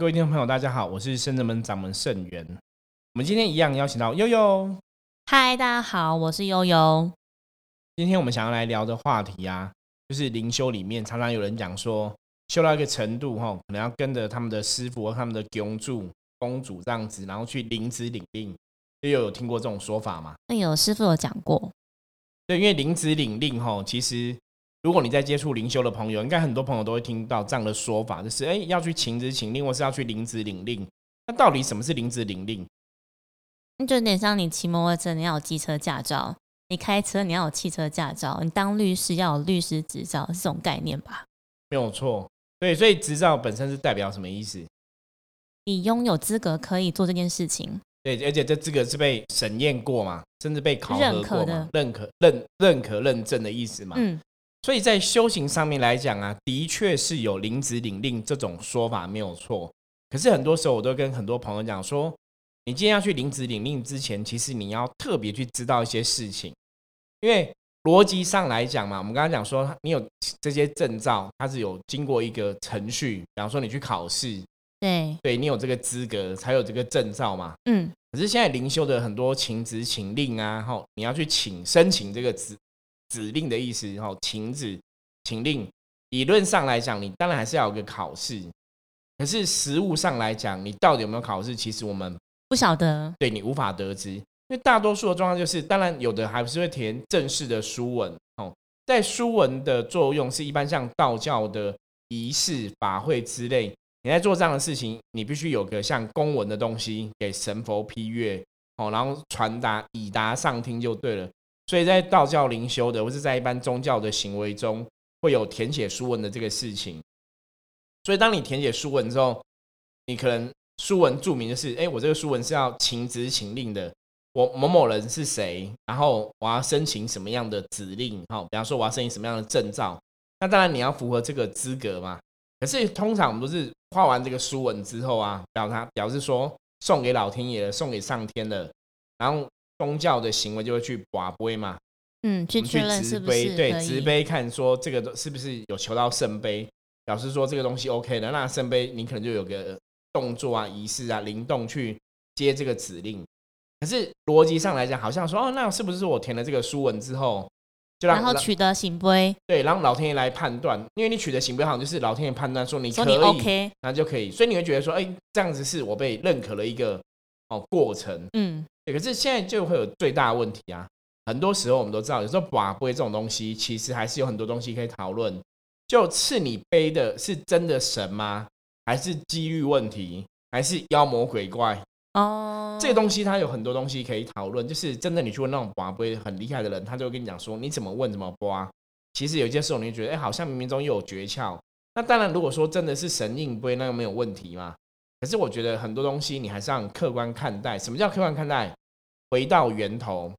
各位听众朋友，大家好，我是圣人门掌门圣元。我们今天一样邀请到悠悠。嗨，大家好，我是悠悠。今天我们想要来聊的话题啊，就是灵修里面常常有人讲说，修到一个程度哈，可能要跟着他们的师傅和他们的公主、公主这样子，然后去领旨领令。悠悠有听过这种说法吗？那有师傅有讲过。对，因为领旨领令哈，其实。如果你在接触灵修的朋友，应该很多朋友都会听到这样的说法，就是哎，要去请旨请令，或是要去领旨领令。那到底什么是领旨领令？那就有点像你骑摩托车，你要有机车驾照；你开车，你要有汽车驾照；你当律师要有律师执照，是这种概念吧？没有错。对，所以执照本身是代表什么意思？你拥有资格可以做这件事情。对，而且这资格是被审验过嘛，甚至被考核过的，认可、认、认可、认证的意思嘛？嗯。所以在修行上面来讲啊，的确是有领旨领令这种说法没有错。可是很多时候，我都跟很多朋友讲说，你今天要去领旨领令之前，其实你要特别去知道一些事情，因为逻辑上来讲嘛，我们刚刚讲说，你有这些证照，它是有经过一个程序，比方说你去考试，对，对你有这个资格才有这个证照嘛。嗯。可是现在灵修的很多请职请令啊，吼，你要去请申请这个职。指令的意思，然后请旨、请令，理论上来讲，你当然还是要有个考试。可是实物上来讲，你到底有没有考试，其实我们不晓得，对你无法得知。因为大多数的状况就是，当然有的还是会填正式的书文哦。在书文的作用是一般像道教的仪式、法会之类，你在做这样的事情，你必须有个像公文的东西给神佛批阅哦，然后传达以达上听就对了。所以在道教灵修的，或是在一般宗教的行为中，会有填写书文的这个事情。所以当你填写书文之后，你可能书文注明的是：哎，我这个书文是要请旨请令的，我某某人是谁，然后我要申请什么样的指令？好，比方说我要申请什么样的证照，那当然你要符合这个资格嘛。可是通常我们都是画完这个书文之后啊，表达表示说送给老天爷，送给上天的，然后。宗教的行为就会去把杯嘛，嗯，去确认是不是对执杯看说这个是不是有求到圣杯，表示说这个东西 OK 的，那圣杯你可能就有个动作啊、仪式啊、灵动去接这个指令。可是逻辑上来讲，好像说哦，那是不是我填了这个书文之后，就然后取得行杯？对，然后老天爷来判断，因为你取得行杯，好像就是老天爷判断说你可以，那就可以，所以你会觉得说，哎，这样子是我被认可了一个哦过程，嗯。可是现在就会有最大的问题啊！很多时候我们都知道，有时候把杯这种东西，其实还是有很多东西可以讨论。就赐你杯的是真的神吗？还是几率问题？还是妖魔鬼怪？哦，这个东西它有很多东西可以讨论。就是真的，你去问那种把杯很厉害的人，他就会跟你讲说：你怎么问怎么刮。其实有些时候你就觉得，哎，好像冥冥中又有诀窍。那当然，如果说真的是神印杯，那又没有问题嘛。可是我觉得很多东西你还是要客观看待。什么叫客观看待？回到源头，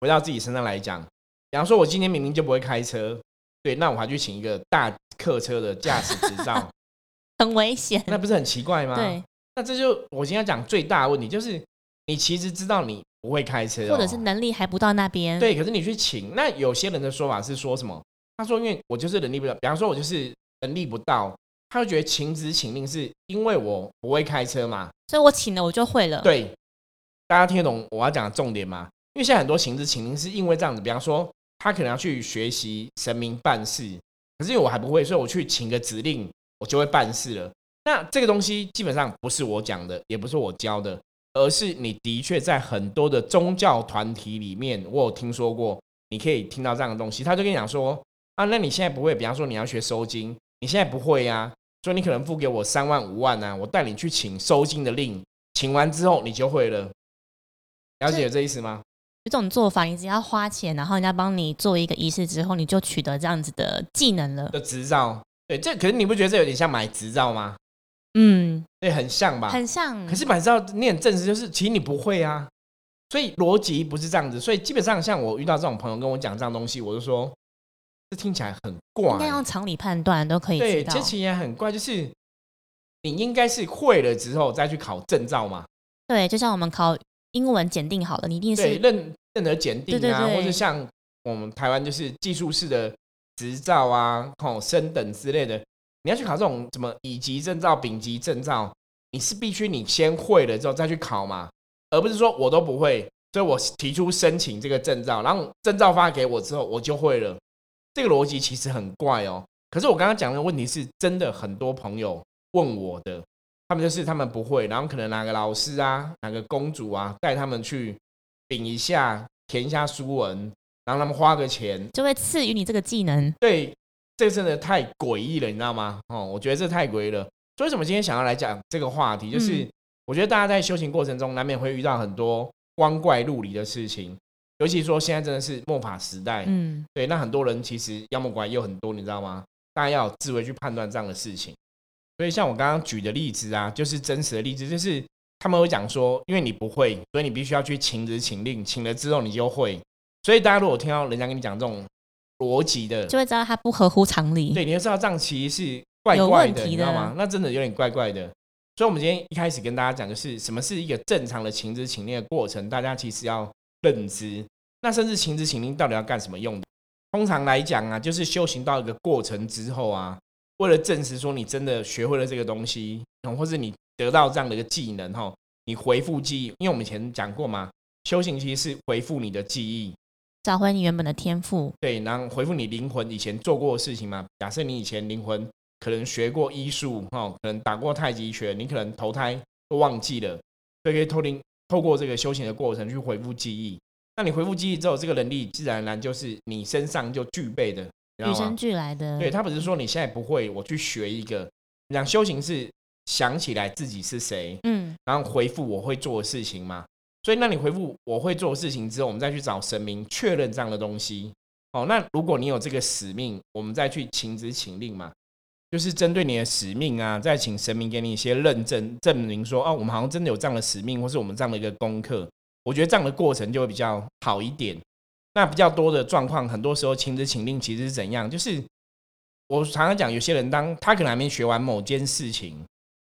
回到自己身上来讲，比方说，我今天明明就不会开车，对，那我还去请一个大客车的驾驶执照，很危险，那不是很奇怪吗？对，那这就我今天讲最大的问题，就是你其实知道你不会开车，或者是能力还不到那边，对，可是你去请，那有些人的说法是说什么？他说，因为我就是能力不到，比方说，我就是能力不到，他就觉得请旨请令是因为我不会开车嘛，所以我请了我就会了，对。大家听得懂我要讲的重点吗？因为现在很多行之请令是因为这样子，比方说他可能要去学习神明办事，可是因为我还不会，所以我去请个指令，我就会办事了。那这个东西基本上不是我讲的，也不是我教的，而是你的确在很多的宗教团体里面，我有听说过，你可以听到这样的东西。他就跟你讲说啊，那你现在不会，比方说你要学收金，你现在不会呀，所以你可能付给我三万五万呢，我带你去请收金的令，请完之后你就会了。了解这意思吗？这种做法，你只要花钱，然后人家帮你做一个仪式之后，你就取得这样子的技能了。的执照，对，这可是你不觉得这有点像买执照吗？嗯，对，很像吧？很像。可是买执照念正式，就是其实你不会啊，所以逻辑不是这样子。所以基本上，像我遇到这种朋友跟我讲这样东西，我就说这听起来很怪。应该用常理判断都可以。对，这其实很怪，就是你应该是会了之后再去考证照嘛。对，就像我们考。英文检定好了，你一定是认认得检定啊，或者像我们台湾就是技术式的执照啊、哦升等之类的，你要去考这种什么乙级证照、丙级证照，你是必须你先会了之后再去考嘛，而不是说我都不会，所以我提出申请这个证照，然后证照发给我之后我就会了。这个逻辑其实很怪哦。可是我刚刚讲的问题是真的，很多朋友问我的，他们就是他们不会，然后可能哪个老师啊、哪个公主啊带他们去顶一下、填一下书文，然后他们花个钱，就会赐予你这个技能。对，这真的太诡异了，你知道吗？哦，我觉得这太诡异了。所以为什么今天想要来讲这个话题，就是我觉得大家在修行过程中难免会遇到很多光怪陆离的事情，尤其说现在真的是末法时代，嗯，对，那很多人其实妖魔鬼怪又很多，你知道吗？大家要有智慧去判断这样的事情。所以像我刚刚举的例子啊，就是真实的例子，就是他们会讲说，因为你不会，所以你必须要去请旨请令，请了之后你就会。所以大家如果听到人家跟你讲这种逻辑的，就会知道它不合乎常理。对，你就知道这样其实是怪怪的，你知道吗？那真的有点怪怪的。所以，我们今天一开始跟大家讲的是什么是一个正常的请旨请令的过程，大家其实要认知。那甚至请旨请令到底要干什么用的？通常来讲啊，就是修行到一个过程之后啊，为了证实说你真的学会了这个东西，或者你得到这样的一个技能哈，你回复记忆，因为我们以前讲过嘛，修行其实是回复你的记忆，找回你原本的天赋。对，然后回复你灵魂以前做过的事情嘛。假设你以前灵魂可能学过医术哈，可能打过太极拳，你可能投胎都忘记了，所以可以透灵透过这个修行的过程去回复记忆。那你回复记忆之后，这个能力自然而然就是你身上就具备的，与生俱来的。对他不是说你现在不会，我去学一个。讲修行是想起来自己是谁，嗯，然后回复我会做的事情嘛。所以，那你回复我会做的事情之后，我们再去找神明确认这样的东西。哦，那如果你有这个使命，我们再去请旨请令嘛，就是针对你的使命啊，再请神明给你一些认证，证明说，哦，我们好像真的有这样的使命，或是我们这样的一个功课。我觉得这样的过程就会比较好一点。那比较多的状况，很多时候请旨请令其实是怎样？就是我常常讲，有些人当他可能还没学完某件事情，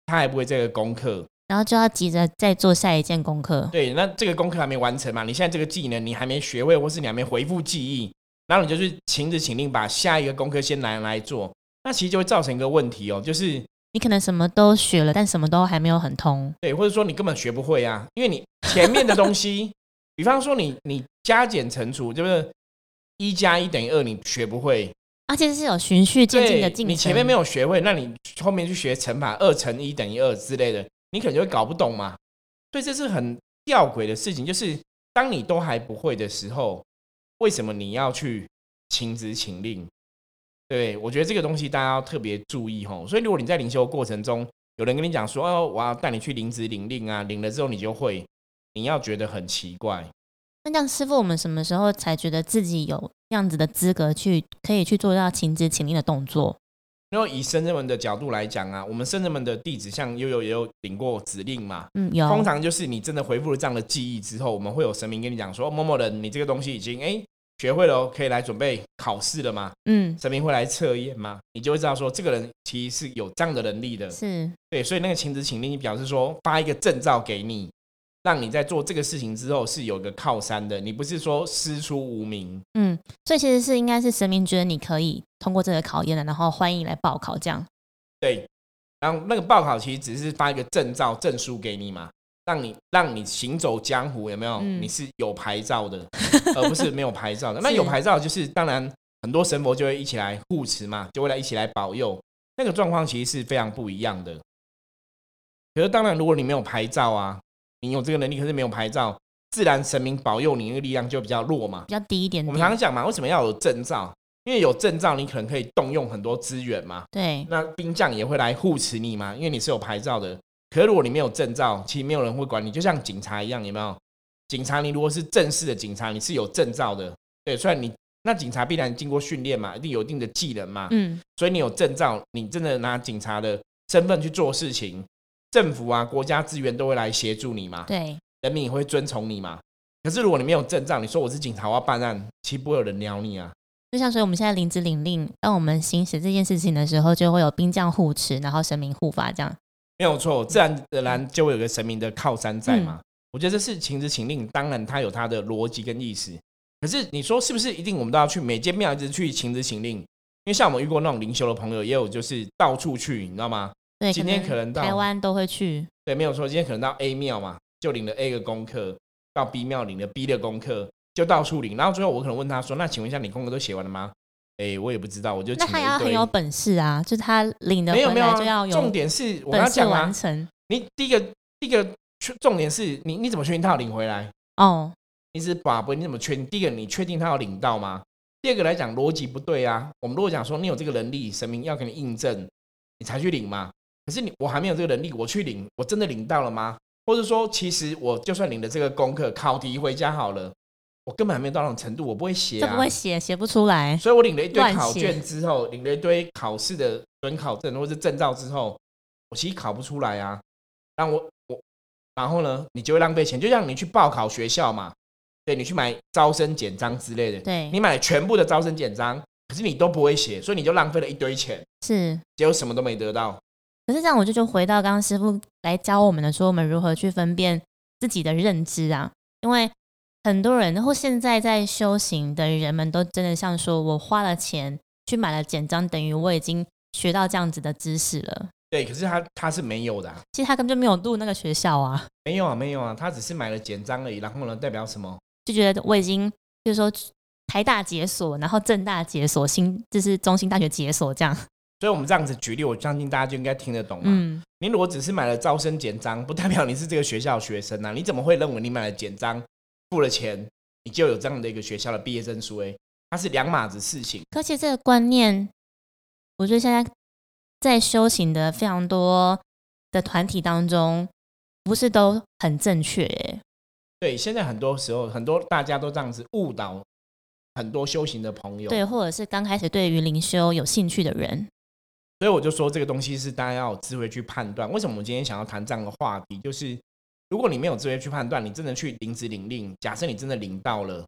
他还不会这个功课，然后就要急着再做下一件功课。对，那这个功课还没完成嘛？你现在这个技能你还没学会，或是你还没回复记忆，然后你就去请旨请令把下一个功课先拿来做，那其实就会造成一个问题哦，就是。你可能什么都学了，但什么都还没有很通。对，或者说你根本学不会啊，因为你前面的东西，比方说你你加减乘除，就是一加一等于二，你学不会。而且是有循序渐进的进程。你前面没有学会，那你后面去学乘法，二乘一等于二之类的，你可能就会搞不懂嘛。所以这是很吊诡的事情，就是当你都还不会的时候，为什么你要去请旨请令？对，我觉得这个东西大家要特别注意吼。所以如果你在灵修过程中，有人跟你讲说：“哦，我要带你去领职领令啊，领了之后你就会。”你要觉得很奇怪。那这样，师傅，我们什么时候才觉得自己有这样子的资格去可以去做到请职请令的动作？因为以圣人们的角度来讲啊，我们圣人们的弟子像悠悠也有领过指令嘛。嗯，有。通常就是你真的回复了这样的记忆之后，我们会有神明跟你讲说：“某某人，你这个东西已经哎。”学会了，可以来准备考试了吗？嗯，神明会来测验吗？你就会知道说，这个人其实是有这样的能力的。是，对，所以那个请旨请令，表示说发一个证照给你，让你在做这个事情之后是有个靠山的，你不是说师出无名。嗯，所以其实是应该是神明觉得你可以通过这个考验的，然后欢迎来报考这样。对，然后那个报考其实只是发一个证照证书给你嘛。让你让你行走江湖有没有？你是有牌照的，而不是没有牌照的。那有牌照就是，当然很多神佛就会一起来护持嘛，就会来一起来保佑。那个状况其实是非常不一样的。可是当然，如果你没有牌照啊，你有这个能力，可是没有牌照，自然神明保佑你那个力量就比较弱嘛，比较低一点。我们常常讲嘛，为什么要有证照？因为有证照，你可能可以动用很多资源嘛。对。那兵将也会来护持你嘛，因为你是有牌照的。可是如果你没有证照，其实没有人会管你，就像警察一样，有没有？警察你如果是正式的警察，你是有证照的，对，虽然你那警察必然经过训练嘛，一定有一定的技能嘛，嗯，所以你有证照，你真的拿警察的身份去做事情，政府啊、国家资源都会来协助你嘛，对，人民也会遵从你嘛。可是如果你没有证照，你说我是警察，我要办案，其实不会有人鸟你啊。就像所以我们现在领旨领令，当我们行使这件事情的时候，就会有兵将护持，然后神明护法这样。没有错，自然而然就会有个神明的靠山在嘛。我觉得这是请旨请令，当然它有它的逻辑跟意思。可是你说是不是一定我们都要去每间庙一直去请旨请令？因为像我们遇过那种灵修的朋友，也有就是到处去，你知道吗？对，今天可能到台湾都会去，对，没有错。今天可能到 A 庙嘛，就领了 A 个功课；到 B 庙领了 B 的功课，就到处领。然后最后我可能问他说：“那请问一下，你功课都写完了吗？”哎，我也不知道，我就那他要很有本事啊，就是他领的没有没有就要有重点是我跟他讲完成。你第一个第一个重点是你你怎么确定他要领回来？哦，你是把不？你怎么确定？第一个你确定他要领到吗？第二个来讲逻辑不对啊。我们如果讲说你有这个能力，神明要给你印证，你才去领嘛。可是你我还没有这个能力，我去领，我真的领到了吗？或者说，其实我就算领了这个功课，考题回家好了，我根本还没有到那种程度，我不会写啊，不会写，写不出来。所以我领了一堆考卷之后，领了一堆考试的准考证或者是证照之后，我其实考不出来啊。但我我，然后呢，你就会浪费钱，就像你去报考学校嘛，对你去买招生简章之类的，对你买了全部的招生简章，可是你都不会写，所以你就浪费了一堆钱，是，结果什么都没得到。可是这样，我就就回到刚刚师傅来教我们的，说我们如何去分辨自己的认知啊。因为很多人，然后现在在修行的人们都真的像说，我花了钱去买了简章，等于我已经学到这样子的知识了。对，可是他他是没有的，其实他根本就没有入那个学校啊。没有啊，没有啊，他只是买了简章而已。然后呢，代表什么？就觉得我已经就是说台大解锁，然后政大解锁，新就是中心大学解锁这样。所以，我们这样子举例，我相信大家就应该听得懂嘛。嗯，你如果只是买了招生简章，不代表你是这个学校学生啊。你怎么会认为你买了简章、付了钱，你就有这样的一个学校的毕业证书？哎，它是两码子事情。而且这个观念，我觉得现在在修行的非常多的团体当中，不是都很正确。哎，对，现在很多时候，很多大家都这样子误导很多修行的朋友，对，或者是刚开始对于灵修有兴趣的人。所以我就说这个东西是大家要有智慧去判断。为什么我们今天想要谈这样的话题？就是如果你没有智慧去判断，你真的去领旨领令，假设你真的领到了，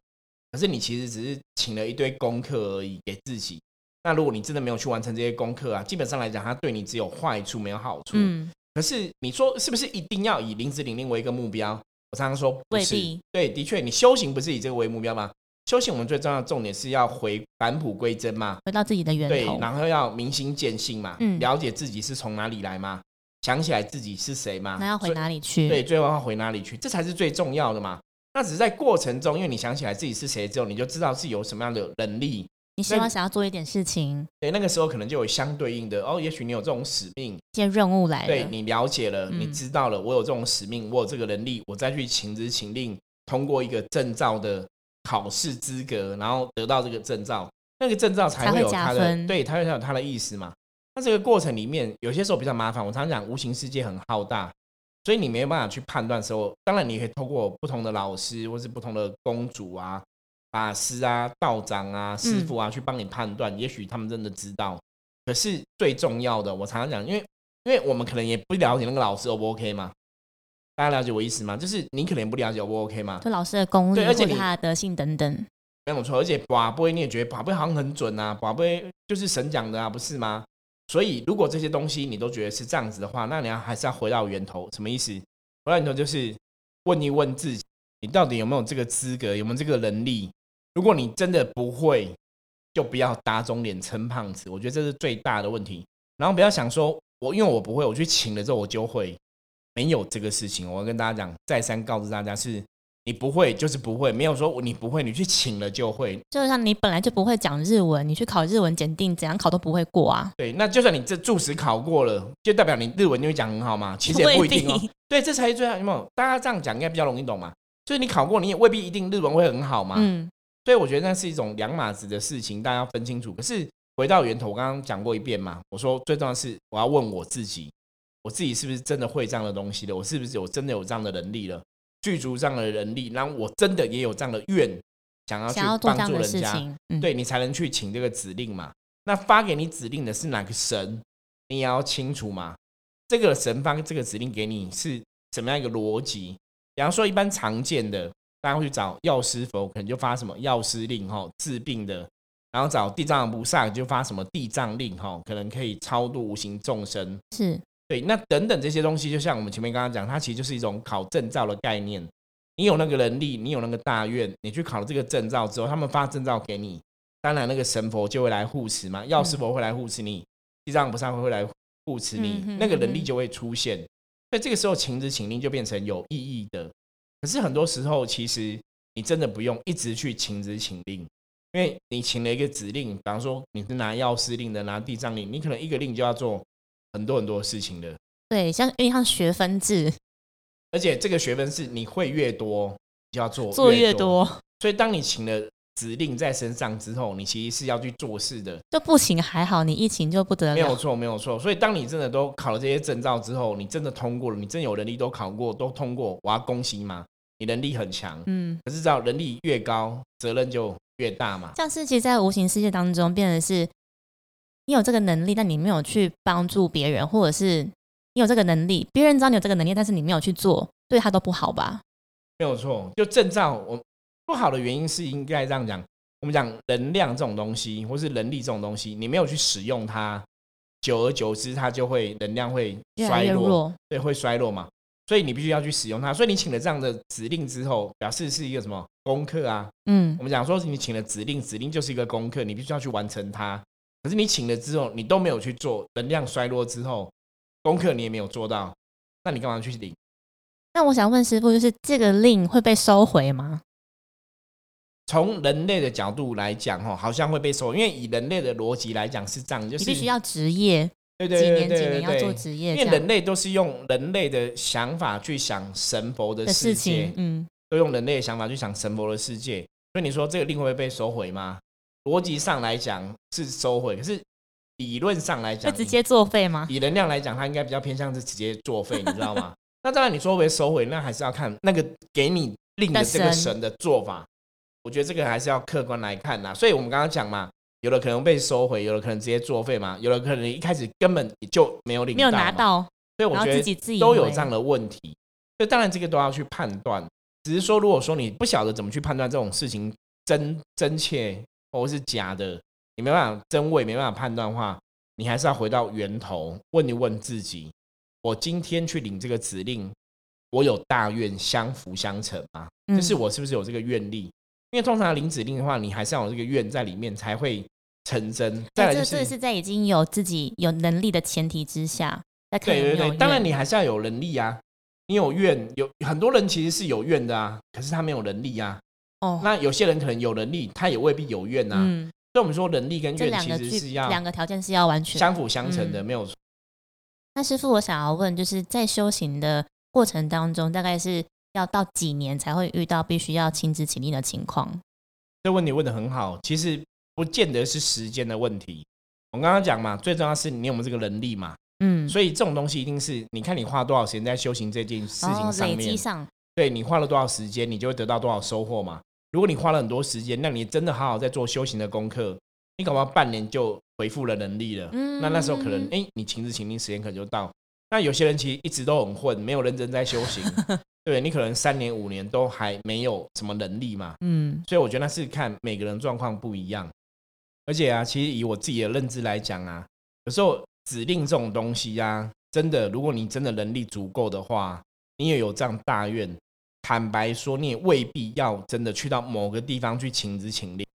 可是你其实只是请了一堆功课而已给自己。那如果你真的没有去完成这些功课啊，基本上来讲，它对你只有坏处没有好处。嗯。可是你说是不是一定要以领旨领令为一个目标？我常常说不是。对，的确，你修行不是以这个为目标吗？修行，我们最重要的重点是要回返璞归真嘛，回到自己的源头。对，然后要明心见性嘛，嗯，了解自己是从哪里来嘛，想起来自己是谁吗，那要回哪里去？对，最后要回哪里去？这才是最重要的嘛。那只是在过程中，因为你想起来自己是谁之后，你就知道是有什么样的能力。你希望想要做一点事情，对，那个时候可能就有相对应的哦。也许你有这种使命，一些任务来，对你了解了，你知道了，我有这种使命，我有这个能力，我再去请旨请令，通过一个证照的。考试资格，然后得到这个证照，那个证照才会有它的，对，它会有它的意思嘛。那这个过程里面，有些时候比较麻烦。我常常讲，无形世界很浩大，所以你没有办法去判断。时候，当然你可以透过不同的老师，或是不同的公主啊、法师啊、道长啊、师傅啊，去帮你判断。也许他们真的知道。可是最重要的，我常常讲，因为因为我们可能也不了解那个老师 O 不 OK 吗？大家了解我意思吗？就是你可能不了解，O 不 OK 吗？就老师的功力，而且他的德性等等，没有错。而且宝贝你也觉得宝贝好像很准啊，宝贝就是神讲的啊，不是吗？所以如果这些东西你都觉得是这样子的话，那你要还是要回到源头，什么意思？回到源头就是问一问自己，你到底有没有这个资格，有没有这个能力？如果你真的不会，就不要打肿脸撑胖子。我觉得这是最大的问题。然后不要想说我因为我不会，我去请了之后我就会。没有这个事情，我要跟大家讲，再三告诉大家，是你不会就是不会，没有说你不会，你去请了就会。就像你本来就不会讲日文，你去考日文检定，怎样考都不会过啊。对，那就算你这注释考过了，就代表你日文就会讲很好吗？其实也不一定哦。对，这才是最好，有没有？大家这样讲应该比较容易懂嘛。就是你考过，你也未必一定日文会很好嘛。嗯。所以我觉得那是一种两码子的事情，大家要分清楚。可是回到源头，我刚刚讲过一遍嘛，我说最重要的是我要问我自己。我自己是不是真的会这样的东西的？我是不是有真的有这样的能力了？具足这样的能力，然后我真的也有这样的愿，想要去帮助人家，对你才能去请这个指令嘛？那发给你指令的是哪个神？你也要清楚嘛？这个神发这个指令给你是什么样一个逻辑？比方说，一般常见的，大家会去找药师佛，可能就发什么药师令哈，治病的；然后找地藏菩萨，就发什么地藏令哈，可能可以超度无形众生。是。对，那等等这些东西，就像我们前面刚刚讲，它其实就是一种考证照的概念。你有那个能力，你有那个大愿，你去考了这个证照之后，他们发证照给你，当然那个神佛就会来护持嘛，药师佛会来护持你，地藏菩萨会来护持你，嗯那个能力就会出现。所以这个时候请旨请令就变成有意义的。可是很多时候，其实你真的不用一直去请旨请令，因为你请了一个指令，比方说你是拿药师令的，拿地藏令，你可能一个令就要做很多很多事情的。对，像因为像学分制，而且这个学分是你会越多，你就要做做越多。所以当你请了指令在身上之后，你其实是要去做事的，就不请还好，你一请就不得了。没有错，没有错。所以当你真的都考了这些证照之后，你真的通过了，你真有能力都考过，都通过，我要恭喜嘛，你能力很强。嗯，可是知道能力越高，责任就越大嘛。像是其实，在无形世界当中，变得是你有这个能力，但你没有去帮助别人，或者是你有这个能力，别人知道你有这个能力，但是你没有去做，对他都不好吧？没有错，就证照我不好的原因是应该这样讲。我们讲能量这种东西，或是能力这种东西，你没有去使用它，久而久之，它就会能量会衰落，越弱，对，会衰落嘛。所以你必须要去使用它。所以你请了这样的指令之后，表示是一个什么功课啊？嗯我，们讲说你请了指令，指令就是一个功课，你必须要去完成它。可是你请了之后，你都没有去做，能量衰落之后，功课你也没有做到，那你干嘛去领？那我想问师傅，就是这个令会被收回吗？从人类的角度来讲，哈，好像会被收，因为以人类的逻辑来讲是这样，就是你必须要职业，对对对对对年几年要做职业因为人类都是用人类的想法去想神佛的的世界事情，，嗯，都用人类的想法去想神佛的世界。所以你说这个令会不会被收回吗？逻辑上来讲是收回，可是理论上来会讲，直接作废吗？以能量来讲，它应该比较偏向是直接作废，你知道吗？那当然，你说会不会收回，那还是要看那个给你令的这个神神的做法。我觉得这个还是要客观来看呐。所以我们刚刚讲嘛，有的可能被收回，有的可能直接作废嘛，有的可能一开始根本就没有领没有拿，到，所以我觉得都有这样的问题。所以当然这个都要去判断，只是说如果说你不晓得怎么去判断这种事情真真切或是假的，你没办法真伪，没办法判断的话，你还是要回到源头问一问自己：我今天去领这个指令，我有大愿相辅相成吗？嗯就是我是不是有这个愿力？因为通常领指令的话，你还是要有这个愿在里面才会成真。再来就是是在已经有自己有能力的前提之下，对对对，当然你还是要有能力啊。你有愿，有很多人其实是有愿的啊，可是他没有能力啊。哦，那有些人可能有能力，他也未必有愿啊。嗯，所以我们说能力跟这愿其个实是要两个条件是要完全相辅相成的，嗯没有错。那师傅，我想要问，就是在修行的过程当中，大概是要到几年才会遇到必须要亲自起立的情况？这问题问的很好，其实不见得是时间的问题。我刚刚讲嘛，最重要是你有没有这个能力嘛。嗯，所以这种东西一定是你看你花多少时间在修行这件事情上面，对你花了多少时间，你就会得到多少收获嘛。如果你花了很多时间，那你真的好好在做修行的功课，你搞不好半年就恢复了能力了。嗯那那时候可能，哎、你情之情令时间可能就到。那有些人其实一直都很混，没有认真在修行，对你可能三年五年都还没有什么能力嘛。嗯所以我觉得那是看每个人状况不一样。而且啊，其实以我自己的认知来讲啊，有时候指令这种东西啊，真的，如果你真的能力足够的话，你也有这样大愿，坦白说，你也未必要真的去到某个地方去请职请令，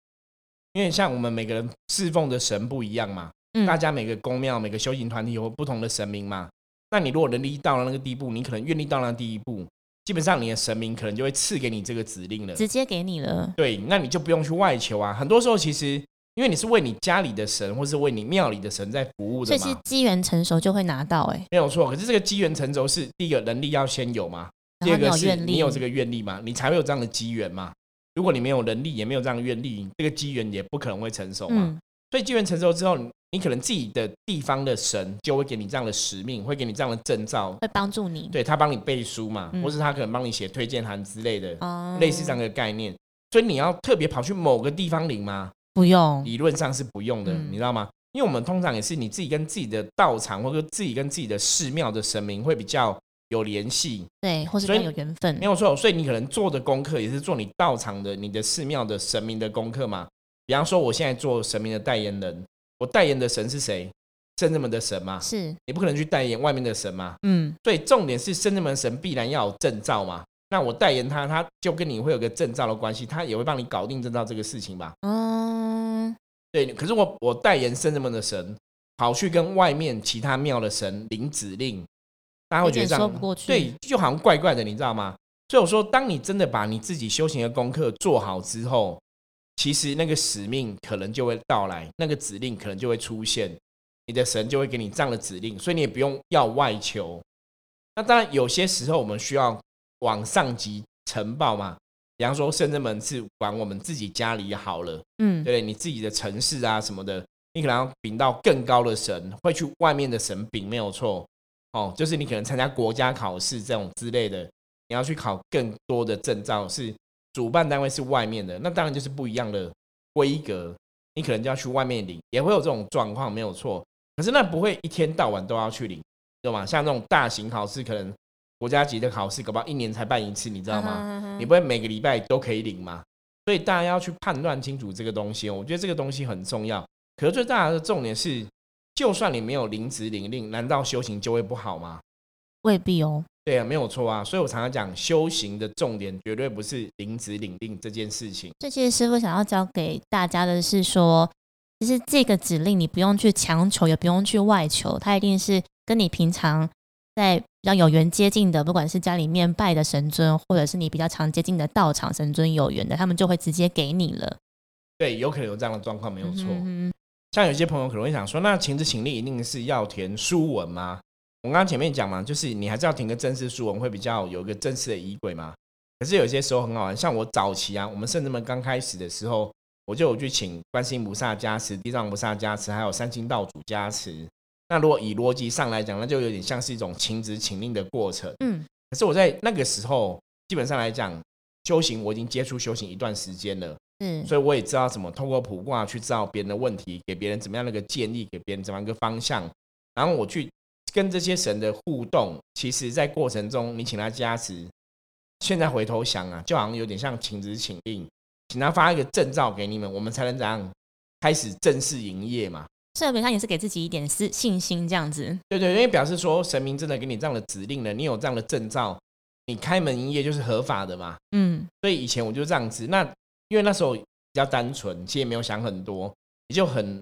因为像我们每个人侍奉的神不一样嘛，嗯，大家每个宫庙、每个修行团体有不同的神明嘛。那你如果能力到了那个地步，你可能愿力到了那第一步，基本上你的神明可能就会赐给你这个指令了。直接给你了，对，那你就不用去外求啊。很多时候其实因为你是为你家里的神，或是为你庙里的神在服务所以是的嘛，机缘成熟就会拿到、哎，没有错。可是这个机缘成熟是第一个能力要先有嘛，第二个是你有这个愿力嘛，你才会有这样的机缘嘛。如果你没有能力，也没有这样的愿力，这个机缘也不可能会成熟嘛。嗯，所以机缘成熟之后，你你可能自己的地方的神就会给你这样的使命，会给你这样的证照，会帮助你，对他帮你背书嘛，嗯或是他可能帮你写推荐函之类的，哦，类似这样的概念。所以你要特别跑去某个地方领吗？不用，理论上是不用的，嗯你知道吗？因为我们通常也是你自己跟自己的道场，或者自己跟自己的寺庙的神明会比较有联系，对，或是有缘分没，有错。所以你可能做的功课也是做你道场的、你的寺庙的神明的功课嘛。比方说，我现在做神明的代言人，我代言的神是谁？圣人们的神嘛，是，你不可能去代言外面的神嘛。嗯，所以重点是圣人们的神必然要有证照嘛。那我代言他，他就跟你会有个证照的关系，他也会帮你搞定证照这个事情吧。嗯，对，可是我我代言圣人们的神，跑去跟外面其他庙的神领指令，大家会觉得这样说不过去。对，就好像怪怪的，你知道吗？所以我说，当你真的把你自己修行的功课做好之后，其实那个使命可能就会到来，那个指令可能就会出现，你的神就会给你这样的指令，所以你也不用要外求。那当然，有些时候我们需要往上级呈报嘛，比方说圣人们是管我们自己家里好了，嗯，对你自己的城市啊什么的，你可能要禀到更高的神，会去外面的神禀没有错哦，就是你可能参加国家考试这种之类的，你要去考更多的证照是。主办单位是外面的，那当然就是不一样的规格，你可能就要去外面领，也会有这种状况，没有错。可是那不会一天到晚都要去领，知道吗？像这种大型考试，可能国家级的考试，搞不好一年才办一次，你知道吗？你不会每个礼拜都可以领吗？所以大家要去判断清楚这个东西，我觉得这个东西很重要。可是最大的重点是，就算你没有领旨领令，难道修行就会不好吗？未必哦。对啊，没有错啊，所以我常常讲，修行的重点绝对不是领旨领令这件事情。这些师傅想要教给大家的是说，其实这个指令你不用去强求，也不用去外求，它一定是跟你平常在比较有缘接近的，不管是家里面拜的神尊，或者是你比较常接近的道场神尊有缘的，他们就会直接给你了。对，有可能有这样的状况，没有错。像有些朋友可能会想说，那情旨请令一定是要填书文吗？我刚刚前面讲嘛，就是你还是要填个正式书文，会比较有一个正式的仪轨嘛。可是有些时候很好玩，像我早期啊，我们圣人们刚开始的时候，我就有去请观世音菩萨加持、地藏菩萨加持，还有三清道主加持。那如果以逻辑上来讲，那就有点像是一种请旨请令的过程。嗯。可是我在那个时候，基本上来讲，修行我已经接触修行一段时间了。嗯。所以我也知道怎么通过卜卦去知道别人的问题，给别人怎么样的一个建议，给别人怎么样一个方向，然后我去。跟这些神的互动，其实，在过程中，你请他加持，现在回头想啊，就好像有点像请旨请令，请他发一个证照给你们，我们才能怎样开始正式营业嘛。这本上也是给自己一点是信心，这样子。对对，因为表示说神明真的给你这样的指令了，你有这样的证照，你开门营业就是合法的嘛。嗯，所以以前我就这样子，那因为那时候比较单纯，其实也没有想很多，也就很。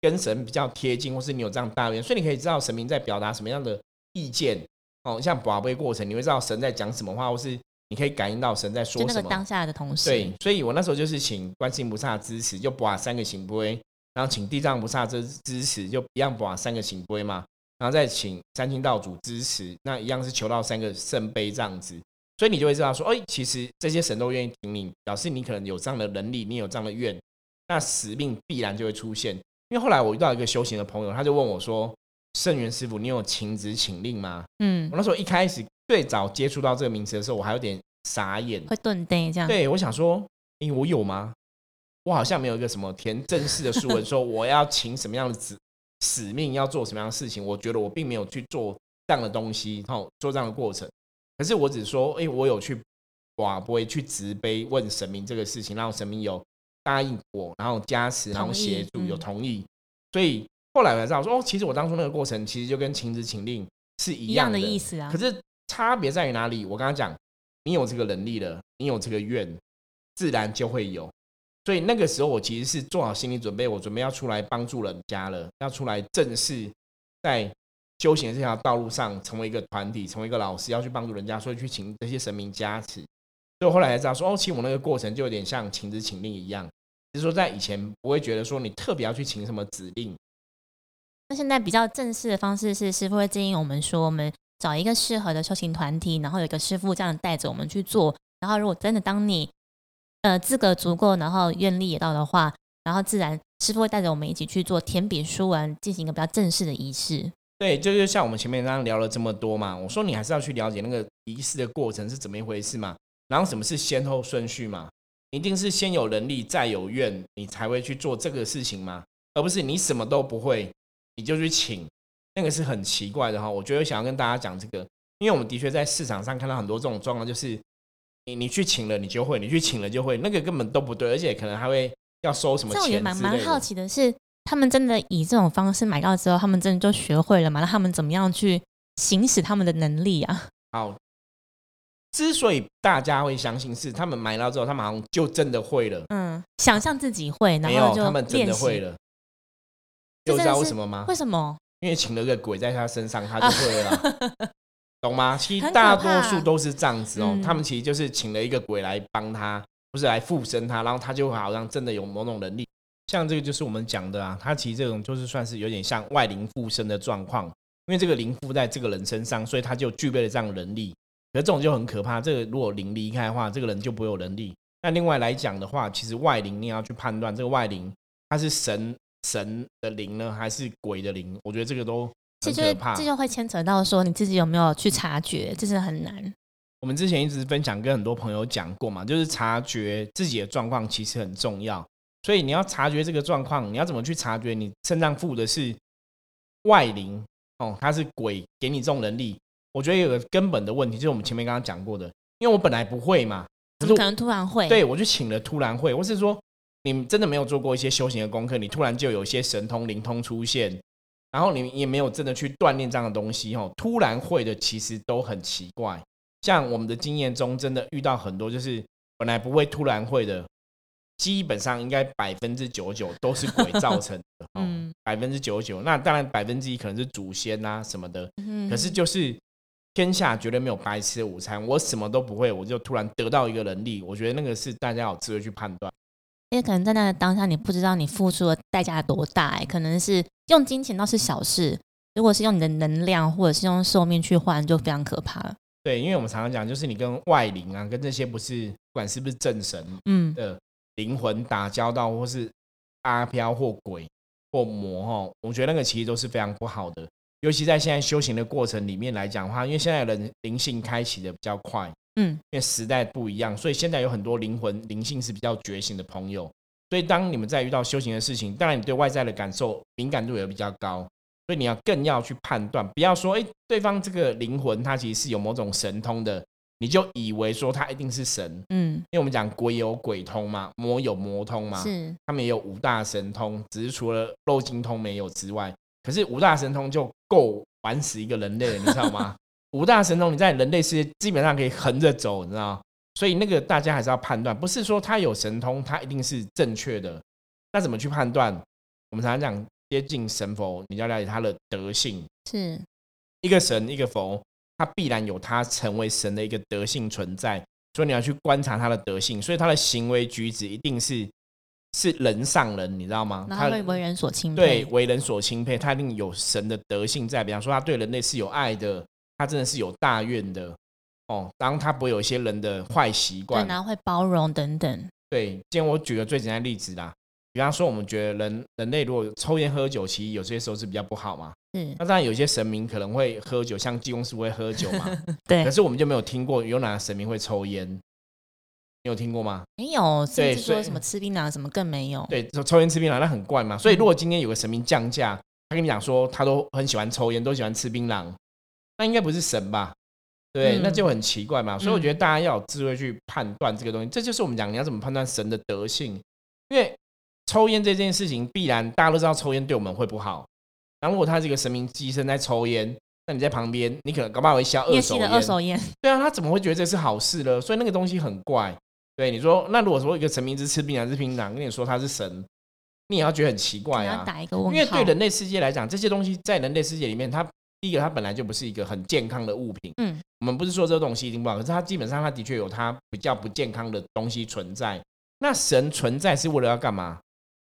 跟神比较贴近，或是你有这样大愿，所以你可以知道神明在表达什么样的意见哦。像宝贝过程，你会知道神在讲什么话，或是你可以感应到神在说什么。那个当下的同时，对，所以我那时候就是请观世音菩萨支持，就把三个行杯，然后请地藏菩萨支支持，就一样把三个行杯嘛，然后再请三清道主支持，那一样是求到三个圣杯这样子。所以你就会知道说，哎，其实这些神都愿意听你，表示你可能有这样的能力，你有这样的愿，那使命必然就会出现。因为后来我遇到一个修行的朋友，他就问我说：“圣元师傅，你有请旨请令吗？”嗯，我那时候一开始最早接触到这个名词的时候，我还有点傻眼，会顿呆这样。对，我想说，哎，我有吗？我好像没有一个什么填正式的书文，说我要请什么样的旨使命，要做什么样的事情。我觉得我并没有去做这样的东西，然后做这样的过程。可是我只说，哎，我有去哇，不会去直碑问神明这个事情，让神明有。答应我，然后加持，然后协助，有同意，所以后来我才知道说，哦，其实我当初那个过程，其实就跟请旨请令是一样的意思啊。可是差别在于哪里？我刚刚讲，你有这个能力了，你有这个愿，自然就会有。所以那个时候，我其实是做好心理准备，我准备要出来帮助人家了，要出来正式在修行这条道路上成为一个团体，成为一个老师，要去帮助人家，所以去请这些神明加持。所以后来才知道说，哦，其实我那个过程就有点像请旨请令一样。就是说，在以前不会觉得说你特别要去请什么指令。那现在比较正式的方式是，师傅会建议我们说，我们找一个适合的修行团体，然后有一个师傅这样带着我们去做。然后，如果真的当你呃资格足够，然后愿力也到的话，然后自然师傅会带着我们一起去做填笔书文，进行一个比较正式的仪式。对，就是像我们前面刚刚聊了这么多嘛，我说你还是要去了解那个仪式的过程是怎么一回事嘛，然后什么是先后顺序嘛。一定是先有能力再有愿，你才会去做这个事情嘛？而不是你什么都不会，你就去请，那个是很奇怪的哈。我觉得想要跟大家讲这个，因为我们的确在市场上看到很多这种状况，就是你你去请了你就会，你去请了就会，那个根本都不对，而且可能还会要收什么钱。这我也蛮蛮好奇的是，他们真的以这种方式买到之后，他们真的就学会了吗？那他们怎么样去行使他们的能力啊？好。之所以大家会相信是他们买到之后，他们好像就真的会了。嗯，想象自己会，然后就他们真的会了。又知道为什么吗？为什么？因为请了个鬼在他身上，他就会了，懂吗？其实大多怕数都是这样子哦，嗯他们其实就是请了一个鬼来帮他，不是来附身他，然后他就好像真的有某种能力。像这个就是我们讲的啊，它其实这种就是算是有点像外灵附身的状况，因为这个灵附在这个人身上，所以他就具备了这样的能力。可是这种就很可怕，这个如果灵离开的话，这个人就不会有能力。那另外来讲的话，其实外灵你也要去判断这个外灵它是神神的灵呢，还是鬼的灵？我觉得这个都这就会很可怕这。就会牵扯到说你自己有没有去察觉，这是很难。我们之前一直分享跟很多朋友讲过嘛，就是察觉自己的状况其实很重要。所以你要察觉这个状况，你要怎么去察觉你身上附的是外灵哦，它是鬼给你这种能力？我觉得有个根本的问题，就是我们前面刚刚讲过的，因为我本来不会嘛，可是怎么可能突然会？对我就请了突然会，或是说你真的没有做过一些修行的功课，你突然就有一些神通灵通出现，然后你也没有真的去锻炼这样的东西哦，突然会的其实都很奇怪。像我们的经验中，真的遇到很多就是本来不会突然会的，基本上应该百分之九十九都是鬼造成的，嗯 嗯，百分之九十九。那当然百分之一可能是祖先啊什么的，嗯可是就是天下绝对没有白吃的午餐，我什么都不会，我就突然得到一个能力，我觉得那个是大家有智慧去判断。因为可能在那个当下，你不知道你付出的代价多大、欸，可能是用金钱倒是小事，如果是用你的能量或者是用寿命去换，就非常可怕了。对，因为我们常常讲，就是你跟外灵啊，跟这些不是不管是不是正神嗯，的灵魂打交道，或是阿飘或鬼或魔哈，我觉得那个其实都是非常不好的。尤其在现在修行的过程里面来讲的话，因为现在人灵性开启的比较快，嗯，因为时代不一样，所以现在有很多灵魂灵性是比较觉醒的朋友。所以当你们在遇到修行的事情，当然你对外在的感受敏感度也比较高，所以你要更要去判断，不要说哎，诶对方这个灵魂他其实是有某种神通的，你就以为说他一定是神。嗯，因为我们讲鬼有鬼通嘛，魔有魔通嘛，是，他们也有五大神通，只是除了肉精通没有之外，可是五大神通就够玩死一个人类了，你知道吗？五大神通你在人类世界基本上可以横着走，你知道？所以那个大家还是要判断，不是说他有神通，他一定是正确的。那怎么去判断？我们常常讲接近神佛，你要了解他的德性。是，一个神，一个佛，他必然有他成为神的一个德性存在，所以你要去观察他的德性，所以他的行为举止一定是是人上人，你知道吗？然后会为人所钦佩。对为人所钦佩，他一定有神的德性在，比方说他对人类是有爱的，他真的是有大愿的哦，然后他不会有一些人的坏习对，惯，然后会包容等等。对，今天我举个最简单的例子啦，比方说我们觉得人人类如果抽烟喝酒，其实有些时候是比较不好嘛。嗯那当然有些神明可能会喝酒，像济公师傅会喝酒嘛，对可，是我们就没有听过有哪个神明会抽烟，你有听过吗？没有，所以至说什么吃槟榔什么更没有。对，抽抽烟吃槟榔那很怪嘛。所以如果今天有个神明降价，他跟你讲说他都很喜欢抽烟，都喜欢吃槟榔，那应该不是神吧？对，嗯那就很奇怪嘛。所以我嗯觉得大家要有智慧去判断这个东西，这就是我们讲你要怎么判断神的德性。因为抽烟这件事情，必然大家都知道抽烟对我们会不好。然后如果他是一个神明机身在抽烟，那你在旁边，你可能搞不好会吸二手烟。二手烟，对啊，他怎么会觉得这是好事呢？所以那个东西很怪。对，你说那如果说一个神明之吃槟榔吃槟榔，跟你说他是神，你也要觉得很奇怪啊。打一个问因号。为对人类世界来讲，这些东西在人类世界里面，它第一个它本来就不是一个很健康的物品。嗯，我们不是说这个东西一定不好，可是它基本上它的确有它比较不健康的东西存在。那神存在是为了要干嘛？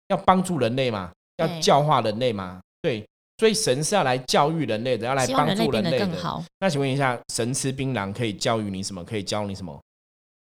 要帮助人类嘛？要教化人类嘛？对，所以神是要来教育人类的，要来帮助人类的。那请问一下，神吃槟榔可以教育你什么？可以教你什么？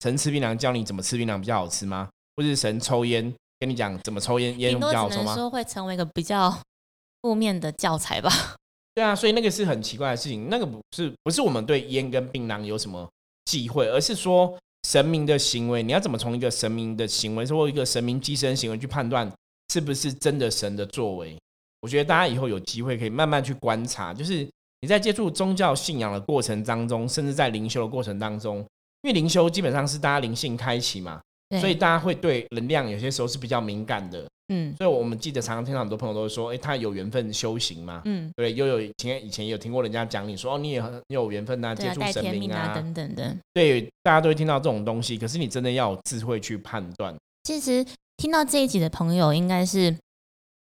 神吃槟榔教你怎么吃槟榔比较好吃吗？或是神抽烟跟你讲怎么抽烟，烟比顶多只能较好抽吗？说会成为一个比较 负面的教材吧。对啊，所以那个是很奇怪的事情。那个不是不是我们对烟跟槟榔有什么忌讳，而是说神明的行为，你要怎么从一个神明的行为或一个神明机身行为去判断是不是真的神的作为？我觉得大家以后有机会可以慢慢去观察，就是你在接触宗教信仰的过程当中，甚至在灵修的过程当中，因为灵修基本上是大家灵性开启嘛，所以大家会对能量有些时候是比较敏感的。嗯所以我们记得常常听到很多朋友都会说，诶，他有缘分修行嘛，嗯，对，又有以前以前有听过人家讲你说哦，你也很有缘分啊，对啊，接触神明天命啊等等的。对，大家都会听到这种东西，可是你真的要有智慧去判断。其实听到这一集的朋友，应该是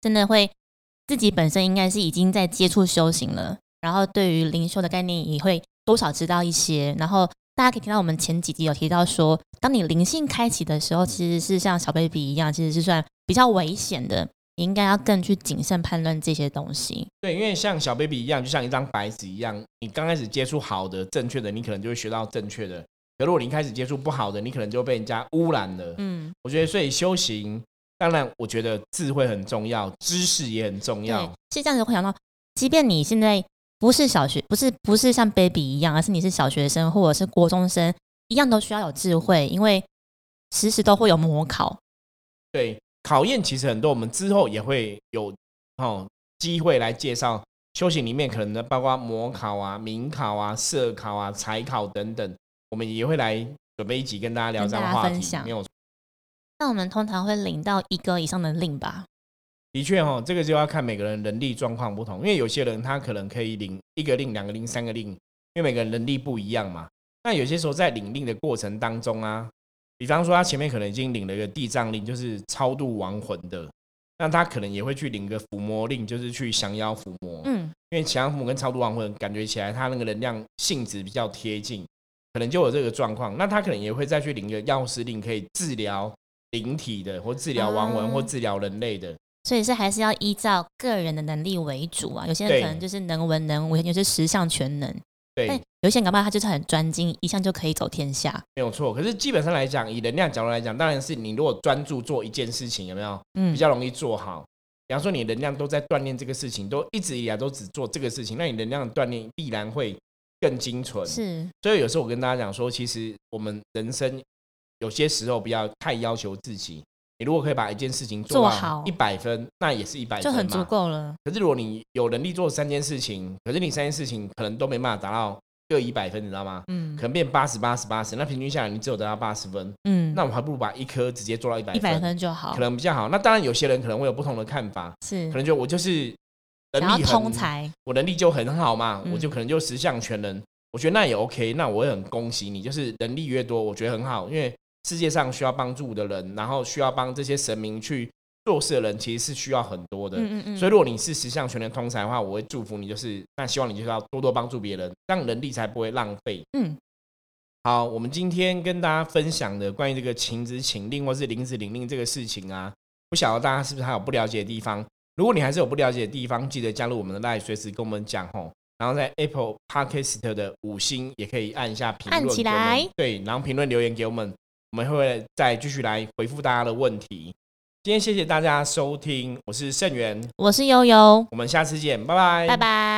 真的会自己本身应该是已经在接触修行了，然后对于灵修的概念也会多少知道一些。然后大家可以听到我们前几集有提到说，当你灵性开启的时候，其实是像小 baby 一样，其实是算比较危险的。你应该要更去谨慎判断这些东西。对，因为像小 baby 一样，就像一张白纸一样，你刚开始接触好的、正确的，你可能就会学到正确的。可如果你一开始接触不好的，你可能就被人家污染了。嗯，我觉得所以修行，当然我觉得智慧很重要，知识也很重要。其实这样子会想到，即便你现在不是小学，不是不是像 baby 一样，而是你是小学生或者是国中生，一样都需要有智慧，因为时时都会有模考。对。考验其实很多，我们之后也会有哦机会来介绍修行里面可能的，包括模考啊、民考啊、社考啊、财考等等，我们也会来准备一集跟大家聊这样的话题。没有，那我们通常会领到一个以上的令吧？的确哦，这个就要看每个人能力状况不同，因为有些人他可能可以领一个令、两个令、三个令，因为每个人能力不一样嘛。那有些时候在领令的过程当中啊。比方说，他前面可能已经领了一个地藏令，就是超度亡魂的，那他可能也会去领个伏魔令，就是去降妖伏魔。嗯，因为降妖伏魔跟超度亡魂感觉起来，他那个能量性质比较贴近，可能就有这个状况。那他可能也会再去领个药师令，可以治疗灵体的，或治疗亡魂，或治疗人类的。所以是还是要依照个人的能力为主啊。有些人可能就是能文能武，有些十项全能。对。有些人搞不好他就是很专精，一项就可以走天下，没有错。可是基本上来讲，以能量角度来讲，当然是你如果专注做一件事情，有没有？嗯，比较容易做好。比方说，你能量都在锻炼这个事情，都一直以来都只做这个事情，那你能量锻炼必然会更精纯。是。所以有时候我跟大家讲说，其实我们人生有些时候不要太要求自己。你如果可以把一件事情做好一百分，那也是一百分就很足够了。可是如果你有能力做三件事情，可是你三件事情可能都没办法达到。各一百分，你知道吗？嗯，可能变八十八十八十，那平均下来你只有得到八十分。嗯，那我还不如把一颗直接做到一百一百分就好，可能比较好。那当然有些人可能会有不同的看法，是可能就我就是能力通才，我能力就很好嘛，我就可能就十项全能。我觉得那也 OK，那我也很恭喜你，就是能力越多，我觉得很好，因为世界上需要帮助的人，然后需要帮这些神明去。做事的人其实是需要很多的，所以如果你是十项全能通才的话，我会祝福你，就是那希望你就是要多多帮助别人，让能力才不会浪费。嗯，好，我们今天跟大家分享的关于这个情子请令或是林子领令这个事情啊，不晓得大家是不是还有不了解的地方？如果你还是有不了解的地方，记得加入我们的 Live，随时跟我们讲吼。然后在 Apple Podcast 的五星也可以按一下评论，按起来，对，然后评论留言给我们，我们会再继续来回复大家的问题。今天谢谢大家收听，我是盛元，我是悠悠，我们下次见，拜拜，拜拜。